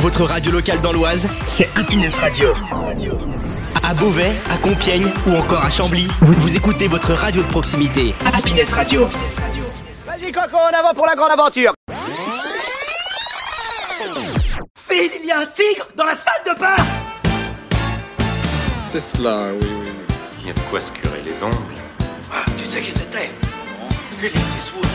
Votre radio locale dans l'Oise, c'est Happiness Radio. À Beauvais, à Compiègne ou encore à Chambly, vous, vous écoutez votre radio de proximité. Happiness Radio. Vas-y Coco, en avant pour la grande aventure Phil, il y a un tigre dans la salle de bain C'est cela, oui, oui. Il y a de quoi se curer les ongles. Ah, Tu sais qui c'était? Clint Eastwood.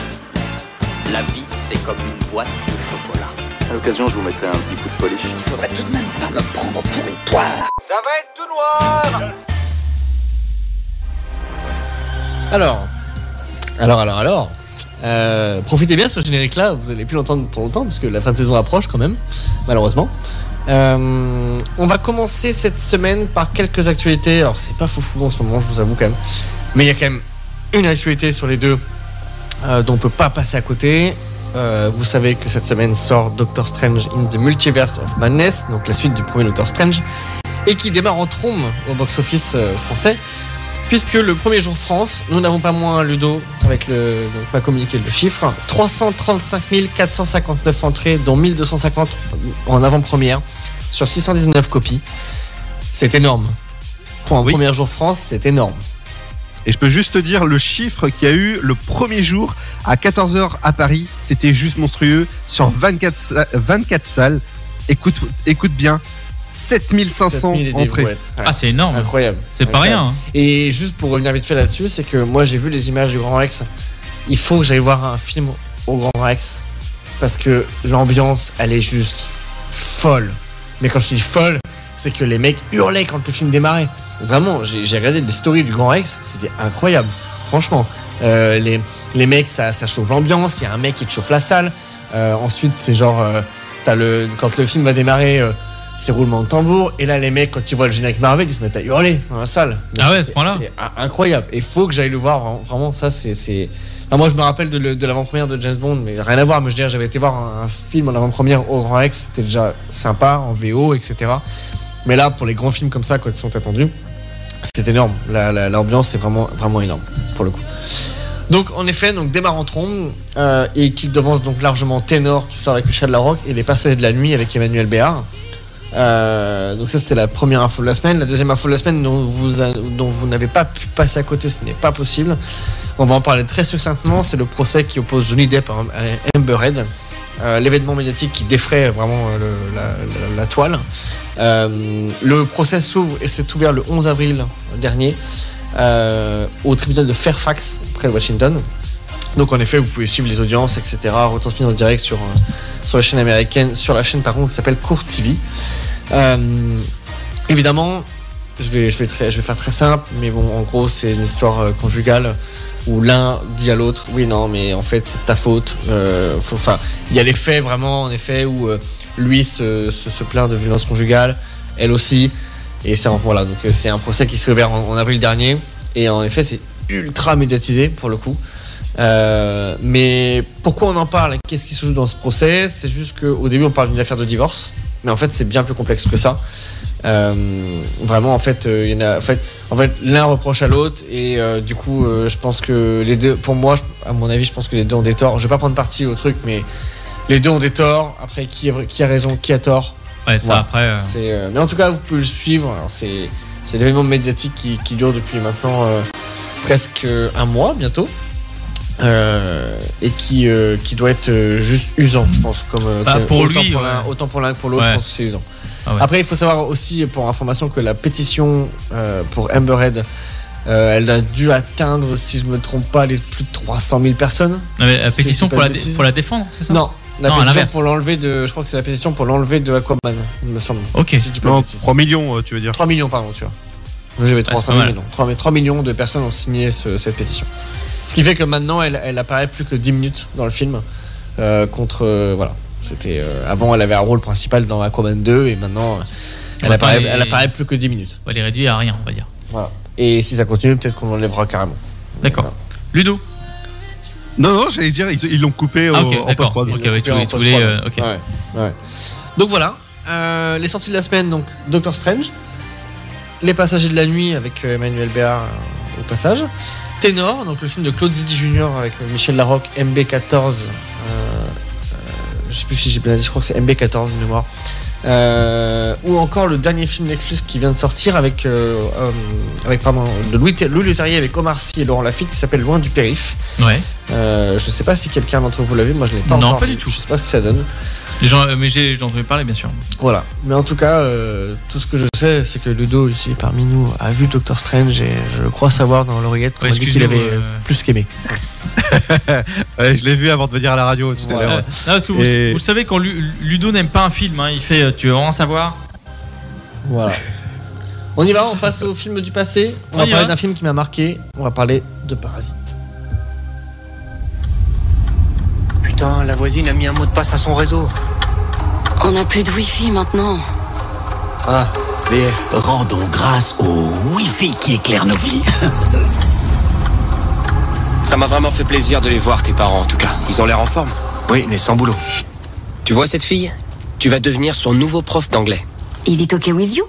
La vie, c'est comme une boîte de chocolat. À l'occasion, je vous mettrai un petit coup de polish. Il faudrait tout de même pas me prendre pour une poire. Ça va être tout noir Alors, alors, alors, alors. Euh, profitez bien de ce générique-là, vous allez plus l'entendre pour longtemps, parce que la fin de saison approche quand même, malheureusement. Euh, on va commencer cette semaine par quelques actualités. Alors, c'est pas foufou en ce moment, je vous avoue quand même. Mais il y a quand même une actualité sur les deux euh, dont on peut pas passer à côté. Euh, vous savez que cette semaine sort Doctor Strange in the Multiverse of Madness, donc la suite du premier Doctor Strange, et qui démarre en trombe au box-office euh, français. Puisque le premier jour France, nous n'avons pas moins Ludo avec le donc m'a communiqué le chiffre 335 459 entrées, dont 1250 en avant-première sur 619 copies. C'est énorme. Pour un Oui. premier jour France, c'est énorme. Et je peux juste te dire le chiffre qu'il y a eu le premier jour à 14h à Paris. C'était juste monstrueux. Sur 24, sa- 24 salles. Écoute, écoute bien. 7500 7000 et des entrées. Ouais. Ah, c'est énorme. Incroyable. C'est pas rien. hein. Et juste pour revenir vite fait là-dessus, c'est que moi j'ai vu les images du Grand Rex. Il faut que j'aille voir un film au Grand Rex parce que l'ambiance, elle est juste folle. Mais quand je dis folle, c'est que les mecs hurlaient quand le film démarrait. Vraiment, j'ai regardé les stories du Grand Rex, c'était incroyable. Franchement, Euh, les, les mecs, ça, ça chauffe l'ambiance. Il y a un mec qui te chauffe la salle. Euh, ensuite, c'est genre, euh, le, quand le film va démarrer, c'est roulement de tambour. Et là, les mecs, quand ils voient le générique Marvel, ils se mettent à hurler dans la salle. Mais Ah ouais, ce point-là C'est incroyable. Et faut que j'aille le voir. vraiment. Vraiment, ça, c'est. Enfin, moi, je me rappelle de, l'avant-première de James Bond, mais rien à voir. Mais je veux dire, j'avais été voir un, un film en avant-première au Grand Rex. C'était déjà sympa, en VO, etc. Mais là, pour les grands films comme ça, quand ils sont attendus, c'est énorme. La- la- L'ambiance est vraiment, vraiment énorme, pour le coup. Donc, en effet, donc démarre en trombe euh, et qui devance donc largement Ténor qui sort avec Michel Larocque et Les Passagers de la Nuit avec Emmanuel Béard. Euh, donc ça c'était la première info de la semaine. La deuxième info de la semaine dont vous, dont vous n'avez pas pu passer à côté, ce n'est pas possible. On va en parler très succinctement. C'est le procès qui oppose Johnny Depp à à Amber Heard. Euh, L'événement médiatique qui défraie vraiment euh, la, toile. Euh, le procès s'ouvre et s'est ouvert le 11 avril dernier au tribunal de Fairfax près de Washington. Donc en effet, vous pouvez suivre les audiences, etc. retransmis en direct sur, sur la chaîne américaine, sur la chaîne par contre qui s'appelle Court TV. Évidemment, je vais, je, vais je vais faire très simple, mais bon, en gros, c'est une histoire conjugale où l'un dit à l'autre Oui, non, mais en fait, c'est ta faute. Euh, Enfin, il y a les faits vraiment, en effet, où euh, lui se, plaint de violence conjugale, elle aussi. Et c'est en- voilà, donc euh, c'est un procès qui s'est ouvert en, avril dernier. Et en effet, c'est ultra médiatisé pour le coup. Mais pourquoi on en parle? Qu'est-ce qui se joue dans ce procès? C'est juste qu'au début, on parle d'une affaire de divorce. Mais en fait, c'est bien plus complexe que ça. Euh, vraiment, en fait, euh, il y en a, en fait, en fait l'un reproche à l'autre. Et euh, du coup, euh, je pense que les deux, pour moi, à mon avis, je pense que les deux ont des torts. Je vais pas prendre parti au truc, mais les deux ont des torts. Après, qui, a- qui a raison, qui a tort? Ouais, ça après. mais en tout cas, vous pouvez le suivre. C'est, c'est l'événement médiatique qui, qui dure depuis maintenant presque un mois bientôt. Euh, et qui, euh, qui doit être euh, juste usant, je pense. Comme, Bah, pour autant lui, pour ouais. autant pour l'un que pour l'autre, Ouais. je pense que c'est usant. Ah ouais. Après, il faut savoir aussi, pour information, que la pétition euh, pour Amber Heard, euh, elle a dû atteindre, si je me trompe pas, les plus de 300 000 personnes. non, mais la pétition pour la, pour la défendre, c'est ça Non, la Non, pétition pour l'enlever de. Je crois que c'est la pétition pour l'enlever de Aquaman, il me semble. Ok. Si Non, bêtises. 3 millions, tu veux dire. 3 millions, pardon, tu vois. J'avais c'est 300 pas 000, mal. mais non. 3, mais 3 millions de personnes ont signé ce- cette pétition. Ce qui fait que maintenant, elle, elle apparaît plus que 10 minutes dans le film. euh, contre. euh, voilà. C'était, euh, avant, elle avait un rôle principal dans Aquaman 2, et maintenant, elle, apparaît, elle plus que 10 minutes. On va les réduire à rien, on va dire. Voilà. Et si ça continue, peut-être qu'on l'enlèvera carrément. D'accord. Ludo Non, non, j'allais dire, ils ils l'ont coupé au, Ah, ok, en d'accord. post-prod. Ok, ouais, tu En voulais. tu voulais, post-prod. euh, ok. Ouais, ouais. Donc voilà, euh, les sorties de la semaine, donc Doctor Strange, Les Passagers de la Nuit avec Emmanuel Béard euh, au passage, Ténor, donc le film de Claude Zidi Jr. avec Michel Larocque, MB14, euh, euh, je sais plus si j'ai bien dit, je crois que c'est MB14 de mémoire, Euh, ou encore le dernier film Netflix qui vient de sortir avec, euh, euh, avec pardon, de Louis, Louis Leterrier avec Omar Sy et Laurent Lafitte qui s'appelle Loin du périph. Ouais. Je sais pas si quelqu'un d'entre vous l'a vu, moi je l'ai pas Non, encore pas vu. du tout. Je sais pas ce que ça donne. Les gens, euh, mais j'ai j'en entendu parler, bien sûr. Voilà. Mais en tout cas, euh, tout ce que je sais, c'est que Ludo ici parmi nous a vu Doctor Strange et je crois savoir dans l'oreillette qu'on Ouais, m'a dit qu'il avait euh, plus qu'aimé. Ouais, je l'ai vu avant de venir à la radio tout à l'heure. Parce que vous, Et- vous savez, quand Lu- Ludo n'aime pas un film, hein, il fait Tu veux vraiment savoir? Voilà. On y va, on passe au film du passé. On, On va parler d'un film qui m'a marqué. On va parler de Parasite. Putain, la voisine a mis un mot de passe à son réseau. On n'a plus de wifi maintenant. Ah, mais Rendons grâce au Wi-Fi qui éclaire nos vies. Ça m'a vraiment fait plaisir de les voir, tes parents, en tout cas. Ils ont l'air en forme. oui, mais sans boulot. Tu vois cette fille? Tu vas devenir son nouveau prof d'anglais. Il est OK with you?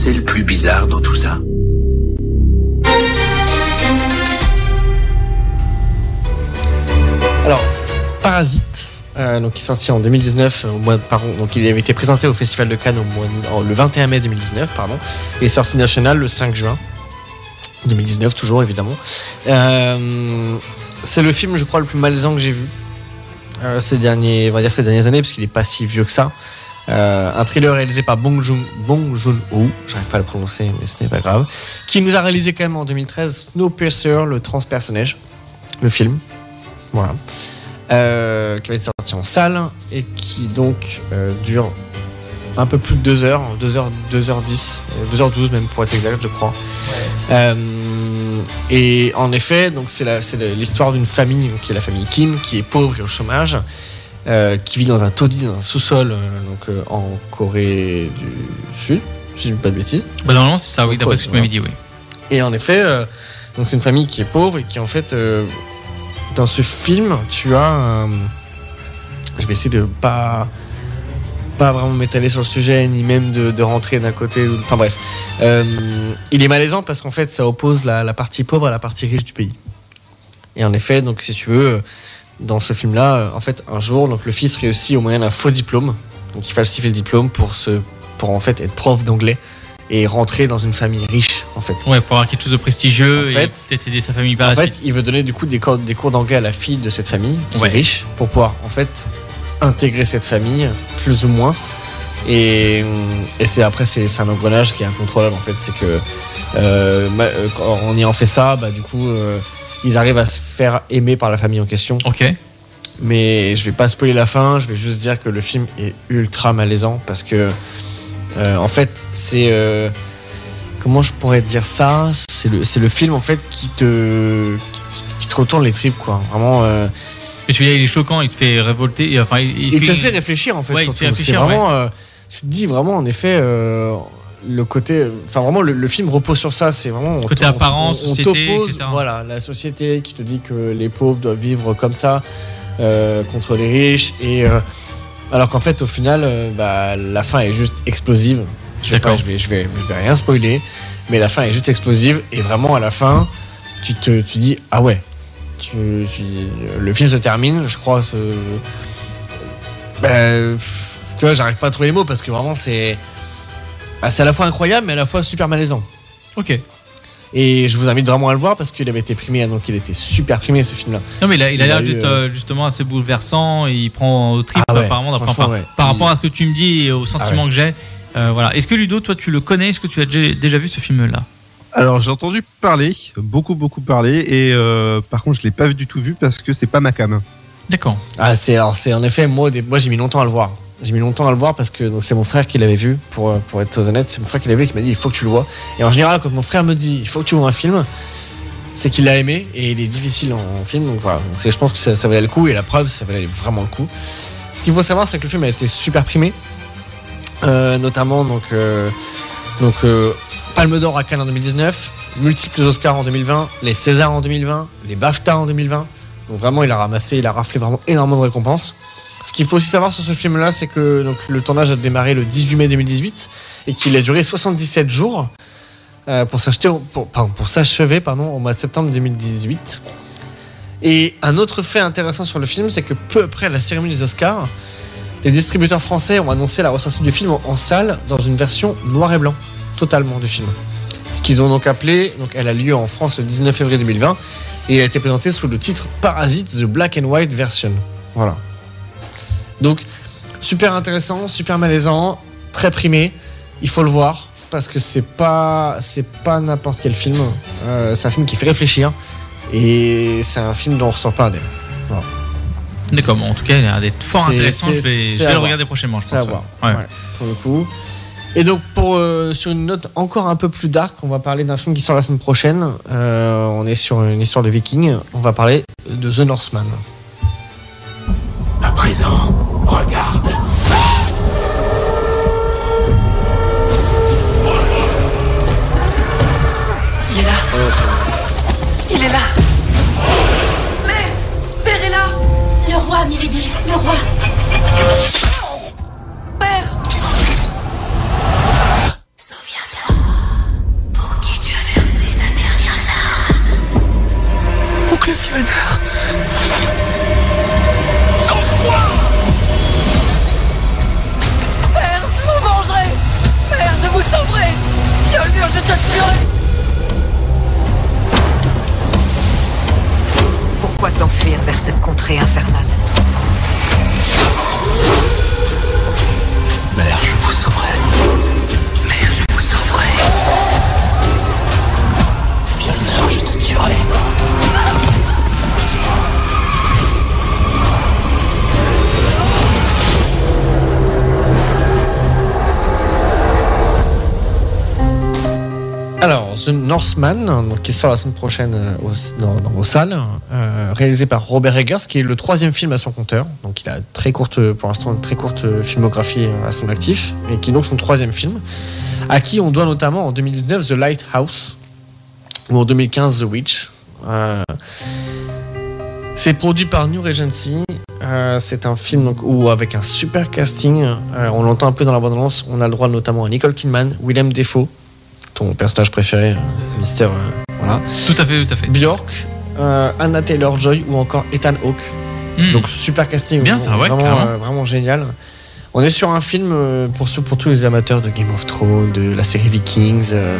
Sais le plus bizarre dans tout ça Alors, Parasite, euh, donc qui est sorti en 2019, euh, au mois de- donc il avait été présenté au Festival de Cannes le 21 mai 2019, pardon, et sorti national le 5 juin 2019, toujours évidemment. Euh, c'est le film, je crois, le plus malaisant que j'ai vu ces derniers, on va dire ces dernières années, parce qu'il est pas si vieux que ça. Euh, un thriller réalisé par Bong Joon Bong Joon-ho, j'arrive pas à le prononcer, mais ce n'est pas grave, qui nous a réalisé quand même en 2013 Snowpiercer, le transpersonnage, le film. Voilà. Euh, qui va être sorti en salle et qui donc euh, dure un peu plus de 2 heures, 2 heures, 2h10, 2h12 même pour être exact, je crois. Et en effet, donc c'est l'histoire d'une famille, qui est la famille Kim, qui est pauvre et au chômage, euh, qui vit dans un taudis, dans un sous-sol, euh, donc euh, en Corée du Sud, si je dis pas de bêtises. Bah, Normalement, c'est ça, oui, d'après ce que tu m'avais dit, oui. Et en effet, donc c'est une famille qui est pauvre et qui en fait, dans ce film, tu as, je vais essayer de pas pas vraiment m'étaler sur le sujet ni même de, de rentrer d'un côté enfin bref Euh, il est malaisant parce qu'en fait ça oppose la, la partie pauvre à la partie riche du pays et en effet donc si tu veux dans ce film là en fait un jour donc le fils réussit au moyen d'un faux diplôme donc il falsifie le diplôme pour se pour en fait être prof d'anglais et rentrer dans une famille riche en fait Ouais, pour avoir quelque chose de prestigieux En et peut-être aider sa famille par en la fait, suite. il veut donner du coup des cours, des cours d'anglais à la fille de cette famille qui Ouais. est riche pour pouvoir en fait intégrer cette famille plus ou moins. Et, et c'est après c'est un engrenage qui est incontrôlable en fait. C'est que euh, euh, quand on y en fait ça, bah, du coup euh, ils arrivent à se faire aimer par la famille en question. Ok. Mais je vais pas spoiler la fin, je vais juste dire que le film est ultra malaisant parce que euh, en fait c'est euh, comment je pourrais dire ça? C'est le film en fait qui te qui te retourne les tripes quoi. Vraiment. euh, Mais tu veux dire, il est choquant, il te fait révolter. et, Enfin, il, il te fait réfléchir en fait. Ouais, il te fait réfléchir, vraiment. euh, tu te dis vraiment en effet. Le côté, enfin vraiment le, le film repose sur ça, c'est vraiment on Côté apparence, on- on société, etc. Voilà, la société qui te dit que les pauvres doivent vivre comme ça euh, contre les riches et euh, alors qu'en fait au final, euh, bah, la fin est juste explosive. Je vais, D'accord. pas- je vais, je vais, je vais rien spoiler, mais la fin est juste explosive et vraiment à la fin, tu te, tu dis ah ouais, tu, tu- le film se termine, je crois. Ce, ben, tu vois, j'arrive pas à trouver les mots parce que vraiment c'est, ah, c'est à la fois incroyable mais à la fois super malaisant. Ok. Et je vous invite vraiment à le voir parce qu'il avait été primé, donc il était super primé ce film-là. Non, mais il a il l'air eu, d'être euh, euh, justement assez bouleversant et il prend au trip Ah ouais, apparemment par, ouais. par Il- rapport à ce que tu me dis et au sentiment Ah ouais. que j'ai. Euh, voilà. Est-ce que Ludo, toi, tu le connais? Est-ce que tu as déjà, déjà vu ce film-là? Alors j'ai entendu parler, beaucoup beaucoup parler, et euh, par contre je l'ai pas du tout vu parce que c'est pas ma cam. D'accord. Ah, c'est alors c'est en effet moi j'ai mis longtemps à le voir. J'ai mis longtemps à le voir parce que c'est mon frère qui l'avait vu. Pour euh, pour être honnête, c'est mon frère qui l'avait vu et qui m'a dit il faut que tu le vois. Et en général, quand mon frère me dit il faut que tu vois un film, c'est qu'il l'a aimé et il est difficile en, film. Donc voilà, Donc, je pense que ça, valait le coup et la preuve, ça valait vraiment le coup. Ce qu'il faut savoir, c'est que le film a été super primé, Euh, notamment donc euh, donc Palme d'Or à Cannes en 2019, multiples Oscars en 2020, les Césars en 2020, les BAFTA en 2020. Donc vraiment, il a ramassé, il a raflé vraiment énormément de récompenses. Ce qu'il faut aussi savoir sur ce film-là, c'est que donc, le tournage a démarré le 18 mai 2018 et qu'il a duré 77 jours. euh, pour s'acheter pardon, pour s'achever au mois de septembre 2018. Et un autre fait intéressant sur le film, c'est que peu après la cérémonie des Oscars, les distributeurs français ont annoncé la ressortie du film en, salle dans une version noir et blanc, totalement du film. Ce qu'ils ont donc appelé, donc elle a lieu en France le 19 février 2020, et a été présentée sous le titre Parasite The Black and White Version. Voilà. Donc super intéressant, super malaisant, très primé. Il faut le voir parce que c'est pas c'est pas n'importe quel film. Euh, c'est un film qui fait réfléchir et c'est un film dont on ressort pas indemne. D'accord, bon, en tout cas, il a l'air d'être fort intéressant. Je vais, je le voir. regarder prochainement, je C'est à pense. voir. ouais. Ouais, pour le coup. Et donc pour euh, sur une note encore un peu plus dark, on va parler d'un film qui sort la semaine prochaine. Euh, on est sur une histoire de Vikings. On va parler de The Northman. À présent, Regarde. The Northman, qui sort la semaine prochaine euh, au- salles, euh, réalisé par Robert Eggers, qui est le troisième film à son compteur. Donc, il a très courte, pour l'instant une très courte filmographie euh, à son actif, et qui est donc son troisième film, à qui on doit notamment en 2019 The Lighthouse, ou en 2015 The Witch. C'est produit par New Regency. C'est un film donc, où, avec un super casting, on l'entend un peu dans la bande-annonce, on a le droit notamment à Nicole Kidman, Willem Dafoe, ton personnage préféré, euh, Mister. euh, voilà. Tout à fait, tout à fait. Bjork, euh, Anna Taylor Joy ou encore Ethan Hawke. Hmm. Donc super casting. Bien, ça, ouais, vraiment, vraiment génial. On est sur un film pour, ceux, pour tous les amateurs de Game of Thrones, de la série Vikings. euh,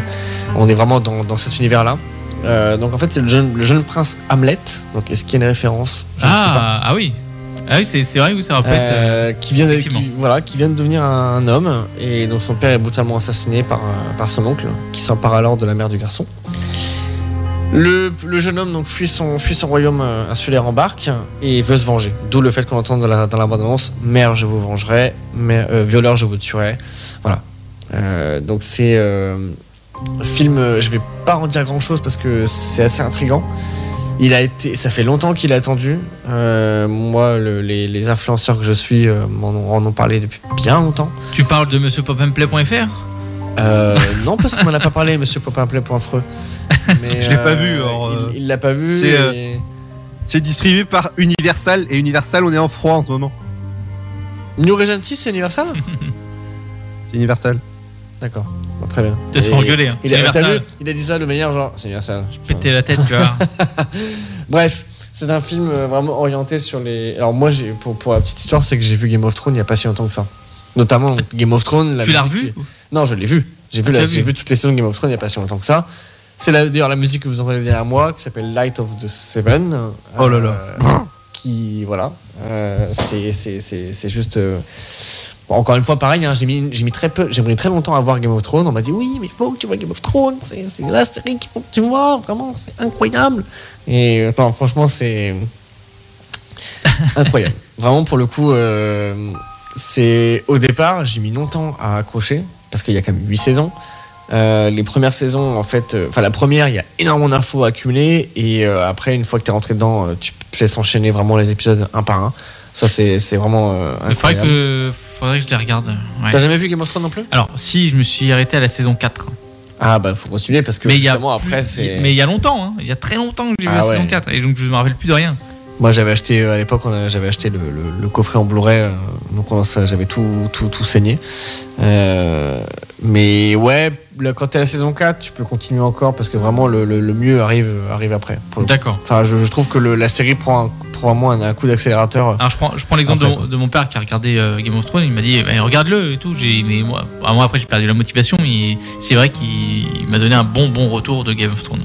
on est vraiment dans, dans cet univers-là. Euh, donc en fait, c'est le jeune, le jeune prince Hamlet. Donc est-ce qu'il y a une référence? Je ne sais pas. Ah, ah oui. Ah oui, c'est vrai, oui, ça pas être. Euh, qui vient de, qui- voilà, qui vient de devenir un, un homme et dont son père est brutalement assassiné par, euh, par son oncle, qui s'empare alors de la mère du garçon. Le, le jeune homme donc fuit son, fuit son royaume euh, insulaire en barque et veut se venger. D'où le fait qu'on entend dans la, dans la bande-annonce Mère, je vous vengerai, mère, euh, violeur, je vous tuerai. Voilà. Euh, donc c'est euh, un film, euh, je vais pas en dire grand chose parce que c'est assez intrigant. Il a été, ça fait longtemps qu'il a attendu. Euh, moi, le- les, les influenceurs que je suis euh, m'en ont, en ont parlé depuis bien longtemps. Tu parles de monsieurpopandplay.fr Euh, non, parce qu'on m'en a pas parlé, monsieur Popinplay.freux. Mais, Je l'ai pas euh, vu, alors, euh, il- l'a pas vu. c'est, euh, et- distribué par Universal et Universal, on est en froid en ce moment. New Regency, c'est Universal? C'est Universal. D'accord, très bien. Faire Et engueuler, hein. Il C'est a, vu il a dit ça le meilleur, genre, c'est Universal. Péter la tête, tu vois. Bref, c'est un film euh, vraiment orienté sur les. Alors, moi, pour, pour la petite histoire, c'est que j'ai vu Game of Thrones il y a pas si longtemps que ça. Notamment Game of Thrones. la Tu l'as revu Non, je l'ai vu. J'ai vu, Ah, j'ai vu. vu toutes les saisons de Game of Thrones il y a pas si longtemps que ça. C'est d'ailleurs la musique que vous entendez derrière moi, qui s'appelle Light of the Seven. Oh là là. euh, qui, voilà. euh, c'est, c'est, c'est, c'est juste. euh, bon, encore une fois, pareil, hein, j'ai, mis, très peu, j'ai mis très longtemps à voir Game of Thrones. On m'a dit oui, mais il faut que tu vois Game of Thrones. C'est, la série qu'il faut que tu vois. Vraiment, c'est incroyable. Et euh, non, franchement, c'est incroyable. Vraiment, pour le coup, euh, c'est au départ, j'ai mis longtemps à accrocher parce qu'il y a quand même 8 saisons. Euh, les premières saisons, en fait, euh, enfin la première, il y a énormément d'infos à accumuler et après, une fois que tu es rentré dedans, tu te laisses enchaîner vraiment les épisodes un par un. Ça, c'est c'est vraiment euh, Il faudrait que, faudrait que je les regarde. ouais. T'as jamais vu Game of Thrones non plus? Alors, si, je me suis arrêté à la saison 4. Ah bah faut continuer parce que mais il y a justement plus- après c'est. Mais il y a longtemps, hein. il y a très longtemps que j'ai vu Ah la ouais. saison 4 et donc je me rappelle plus de rien. Moi, j'avais acheté euh, à l'époque, j'avais acheté le, le- le coffret en Blu-ray, euh, donc j'avais tout, tout, tout saigné. Euh, mais ouais, là, quand t'es à la saison 4, tu peux continuer encore parce que vraiment le, le- mieux arrive, arrive après. D'accord. Enfin, je, je trouve que la série prend, un, prend un, un coup d'accélérateur. Alors je prends, je prends l'exemple de, mon père qui a regardé euh, Game of Thrones, il m'a dit bah, regarde-le et tout. Mais moi, moi après j'ai perdu la motivation, mais c'est vrai qu'il il m'a donné un bon bon retour de Game of Thrones.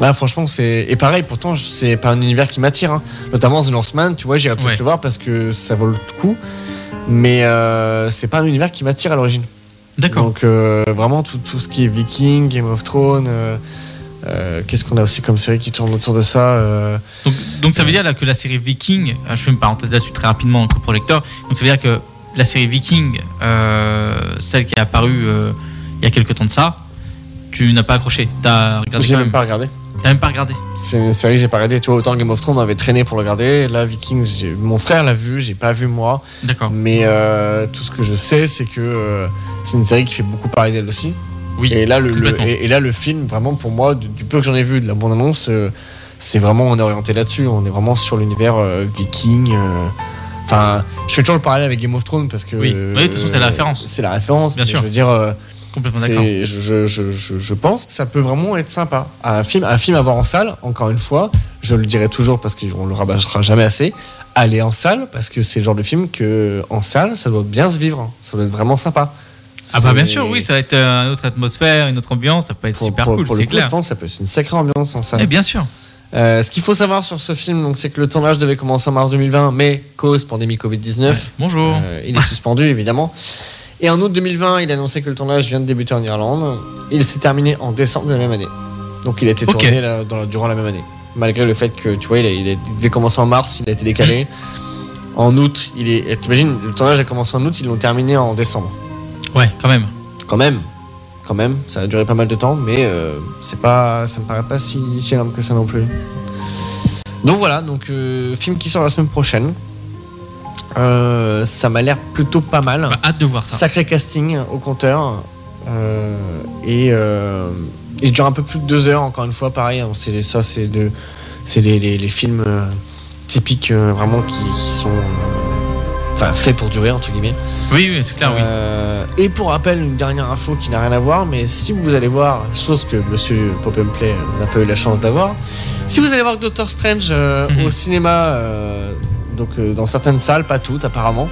Là, franchement, c'est. Et pareil, pourtant, c'est pas un univers qui m'attire. hein. Notamment The Northman, tu vois, j'irai peut-être Ouais. le voir parce que ça vaut le coup. Mais euh, c'est pas un univers qui m'attire à l'origine. D'accord. Donc, euh, vraiment, tout, tout ce qui est Viking, Game of Thrones. euh, Qu'est-ce qu'on a aussi comme série qui tourne autour de ça Donc, donc ça veut dire là, que la série Viking, je fais une parenthèse là-dessus très rapidement entre projecteurs, donc ça veut dire que la série Viking, celle qui est apparue il y a quelques temps de ça, tu n'as pas accroché, J'ai même même. pas regardé. T'as même pas regardé. C'est une série que j'ai pas regardé. Tu vois, autant Game of Thrones m'avait traîné pour le regarder. Là, Vikings, mon frère l'a vu, j'ai pas vu moi. D'accord. Mais euh, tout ce que je sais, c'est que euh, c'est une série qui fait beaucoup parler d'elle aussi. Oui. Et là, le, et, et là, le film, vraiment, pour moi, du, du peu que j'en ai vu de la bande-annonce, euh, c'est vraiment, on est orienté là-dessus. On est vraiment sur l'univers viking. Enfin, je fais toujours le parallèle avec Game of Thrones parce que. Oui. Oui, de toute façon, c'est la référence. C'est la référence. Bien sûr. Je veux dire. Complètement d'accord. je, je, je, je- je pense que ça peut vraiment être sympa. Un film, un film à voir en salle, encore une fois, je le dirai toujours parce qu'on le rabâchera jamais assez. Aller en salle parce que c'est le genre de film que en salle, ça doit bien se vivre. Ça doit être vraiment sympa. Ah bah bien sûr, oui, ça va être euh, une autre atmosphère, une autre ambiance, ça peut être pour, super pour- cool, pour le coup, clair. je pense que ça peut être une sacrée ambiance en salle. Eh bien sûr. Euh, ce qu'il faut savoir sur ce film, donc, c'est que le tournage devait commencer en mars 2020, mais cause pandémie Covid-19. Bonjour. Euh, il est suspendu, évidemment. Et en août 2020, il a annoncé que le tournage vient de débuter en Irlande. Il s'est terminé en décembre de la même année. Donc il a été tourné là, dans la- durant la même année. Malgré le fait que, tu vois, il, a- il a- il devait commencer en mars, il a été décalé. En août, il est. T'imagines, le tournage a commencé en août, ils l'ont terminé en décembre. Ouais, quand même. Quand même. Quand même, ça a duré pas mal de temps, mais euh, c'est pas, ça me paraît pas si, si énorme que ça non plus. Donc voilà, donc euh, film qui sort la semaine prochaine. Euh, ça m'a l'air plutôt pas mal. Bah, hâte de voir ça. Sacré casting au compteur. Euh, et euh, il dure un peu plus de deux heures, encore une fois, pareil. hein, c'est ça, c'est de, c'est les, les- les films euh, typiques euh, vraiment qui, qui sont euh, enfin, faits pour durer, entre guillemets. Oui, oui, c'est clair, oui. Euh, et pour rappel, une dernière info qui n'a rien à voir, mais si vous allez voir, chose que Monsieur Pop and Play n'a pas eu la chance d'avoir, si vous allez voir Doctor Strange euh, Mhm. au cinéma, euh, donc euh, dans certaines salles, pas toutes apparemment,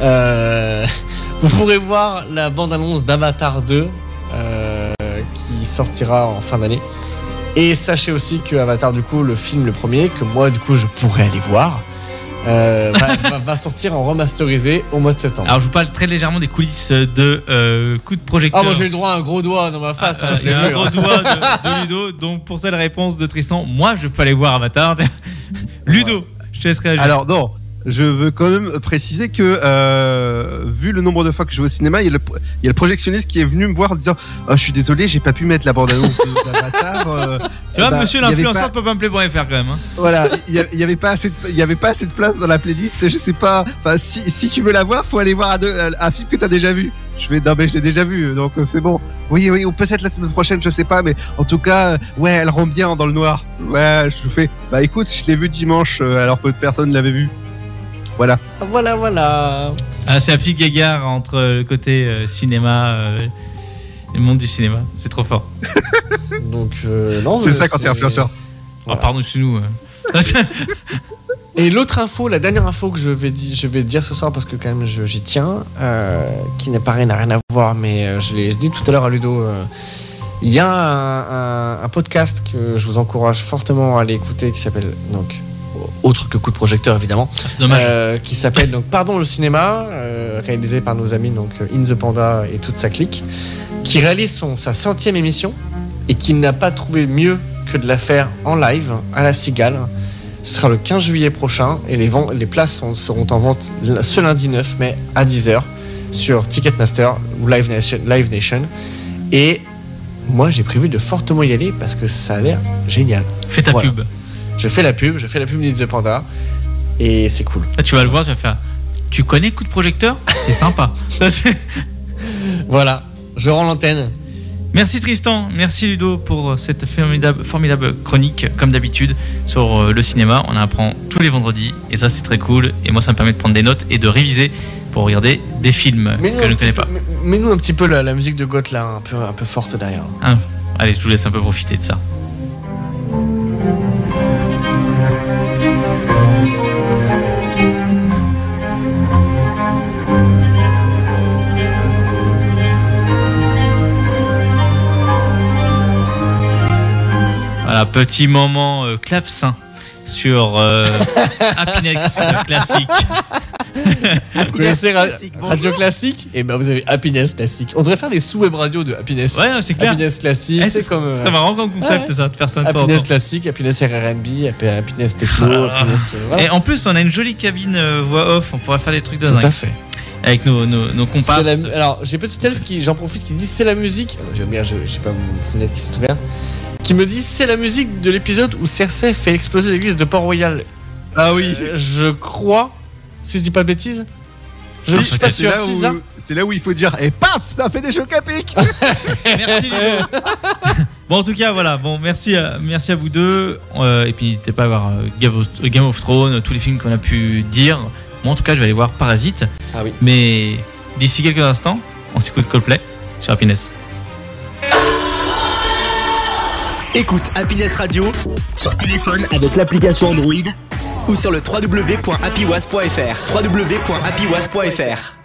euh, vous pourrez voir la bande-annonce d'Avatar 2 euh, qui sortira en fin d'année. Et sachez aussi que Avatar, du coup, le film, le premier, que moi, du coup, je pourrais aller voir, euh, va, va- va sortir en remasterisé au mois de septembre. Alors je vous parle très légèrement des coulisses de euh, coup de projecteur. Ah, moi j'ai eu le droit à un gros doigt dans ma face, hein, Euh, je il y l'ai a un vu. gros hein. doigt de, de Ludo. Donc pour la réponse de Tristan, moi je peux aller voir Avatar. Ludo, te laisse réagir. Alors non, je veux quand même préciser que euh, vu le nombre de fois que je vais au cinéma, il y, a le, il y a le projectionniste qui est venu me voir en disant oh, je suis désolé, j'ai pas pu mettre la bande-annonce d'Avatar. euh, tu vois, bah, monsieur l'influenceur pas- peut pas me plaire faire quand même. hein. Voilà, il y, a- il y avait pas assez, de, y avait pas assez de place dans la playlist. Je sais pas. Enfin, si, si tu veux la voir, faut aller voir un, de- un film que t'as déjà vu. Je fais non mais je l'ai déjà vu, donc euh, c'est bon. Oui oui, ou peut-être la semaine prochaine, je sais pas, mais en tout cas, euh, ouais, elle rend bien dans le noir. Ouais, je fais. Bah écoute, je l'ai vu dimanche, euh, alors que personne l'avait vu. Voilà. Voilà, voilà. Ah, c'est un petit gagard entre le côté euh, cinéma, euh, le monde du cinéma. C'est trop fort. Donc, euh, non, C'est ça quand t'es influenceur. Oh, pardon, euh. Et l'autre info, la dernière info que je vais, di- je vais dire ce soir, parce que quand même j'y tiens, euh, qui n'est pas rien, n'a rien à voir, mais euh, je l'ai dit tout à l'heure à Ludo. euh, il y a un, un- un podcast que je vous encourage fortement à aller écouter qui s'appelle donc autre que coup de projecteur évidemment. Ah, c'est dommage. Euh, qui s'appelle donc Pardon le cinéma, réalisé par nos amis donc In the Panda et toute sa clique, qui réalise son, sa centième émission et qui n'a pas trouvé mieux que de la faire en live à la Cigale. Ce sera le 15 juillet prochain et les, places sont- seront en vente ce lundi 9 mai à 10h sur Ticketmaster ou Live Nation. Live Nation. Et moi j'ai prévu de fortement y aller parce que ça a l'air génial. Fais ta Voilà. pub. Je fais la pub, je fais la pub d'In the Panda et c'est cool. Là, tu vas le voir, tu vas faire. Tu connais coup de projecteur? C'est sympa. Voilà, je rends l'antenne. Merci Tristan, merci Ludo pour cette formidable, formidable chronique, comme d'habitude, sur euh, le cinéma. On en apprend tous les vendredis et ça c'est très cool. Et moi ça me permet de prendre des notes et de réviser pour regarder des films que je ne connais pas. mets- Mets-nous un petit peu la, la musique de Goth là, un peu, un peu forte derrière. Ah, allez, je vous laisse un peu profiter de ça. Petit moment euh, clavecin sur euh, Happiness classique. Vous connaissez Ra- Radio Classique Et ben vous avez Happiness Classique. On devrait faire des sous-web radio de Happiness. Ouais, c'est clair. Happiness Classique, Eh, c'est ce comme. ce serait marrant comme concept Ouais. ça, de faire ça de temps en Happiness temps. Classique, Happiness RRB, Happiness Techno, Ah. Happiness. euh, voilà. Et en plus, on a une jolie cabine euh, voix off, on pourrait faire des trucs de Tout dingue. à fait. Avec nos, nos, nos comparses. C'est la- Alors, j'ai petit elfe qui, j'en profite, qui dit c'est la musique. J'aime bien, je, sais pas, mon fenêtre qui s'est ouverte. Qui me dit c'est la musique de l'épisode où Cersei fait exploser l'église de Port-Royal. Ah oui. Euh, je crois, si je dis pas de bêtises. Je Si, suis pas c'est sûr. là où- ça C'est là où il faut dire et paf, ça fait des chocs à pic. Merci Ludo. bon, en tout cas, voilà. Bon, merci, à- merci à vous deux. Euh, et puis, n'hésitez pas à voir euh, Game of, euh, Game of Thrones, tous les films qu'on a pu dire. Moi, en tout cas, je vais aller voir Parasite. Ah oui. Mais d'ici quelques instants, on s'écoute Coldplay sur Happiness. Écoute Happiness Radio sur téléphone avec l'application Android ou sur le www.happywas.fr. www.happywas.fr.